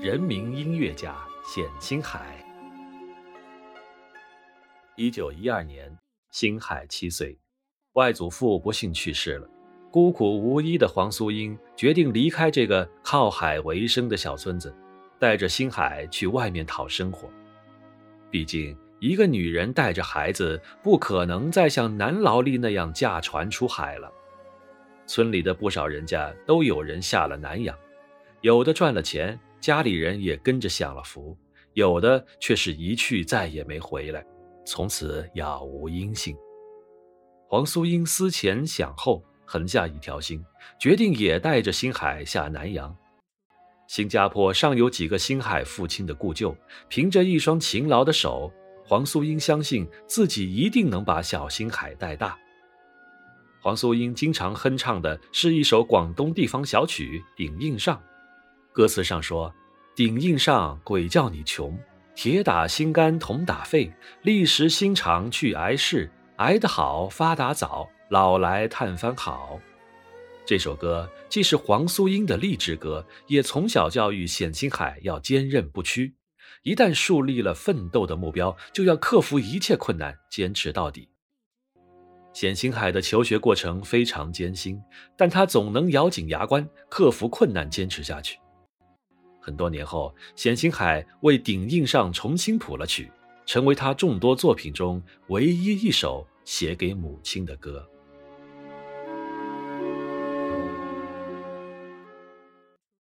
人民音乐家冼星海。一九一二年，星海七岁，外祖父不幸去世了，孤苦无依的黄素英决定离开这个靠海为生的小村子，带着星海去外面讨生活。毕竟，一个女人带着孩子，不可能再像男劳力那样驾船出海了。村里的不少人家都有人下了南洋，有的赚了钱，家里人也跟着享了福；有的却是一去再也没回来，从此杳无音信。黄素英思前想后，横下一条心，决定也带着星海下南洋。新加坡尚有几个星海父亲的故旧，凭着一双勤劳的手，黄素英相信自己一定能把小星海带大。黄素英经常哼唱的是一首广东地方小曲《顶硬上》，歌词上说：“顶硬上，鬼叫你穷，铁打心肝铜打肺，立时心肠去挨事，挨得好发达早，老来探番好。”这首歌既是黄素英的励志歌，也从小教育冼星海要坚韧不屈，一旦树立了奋斗的目标，就要克服一切困难，坚持到底。冼星海的求学过程非常艰辛，但他总能咬紧牙关，克服困难，坚持下去。很多年后，冼星海为顶印上重新谱了曲，成为他众多作品中唯一一首写给母亲的歌。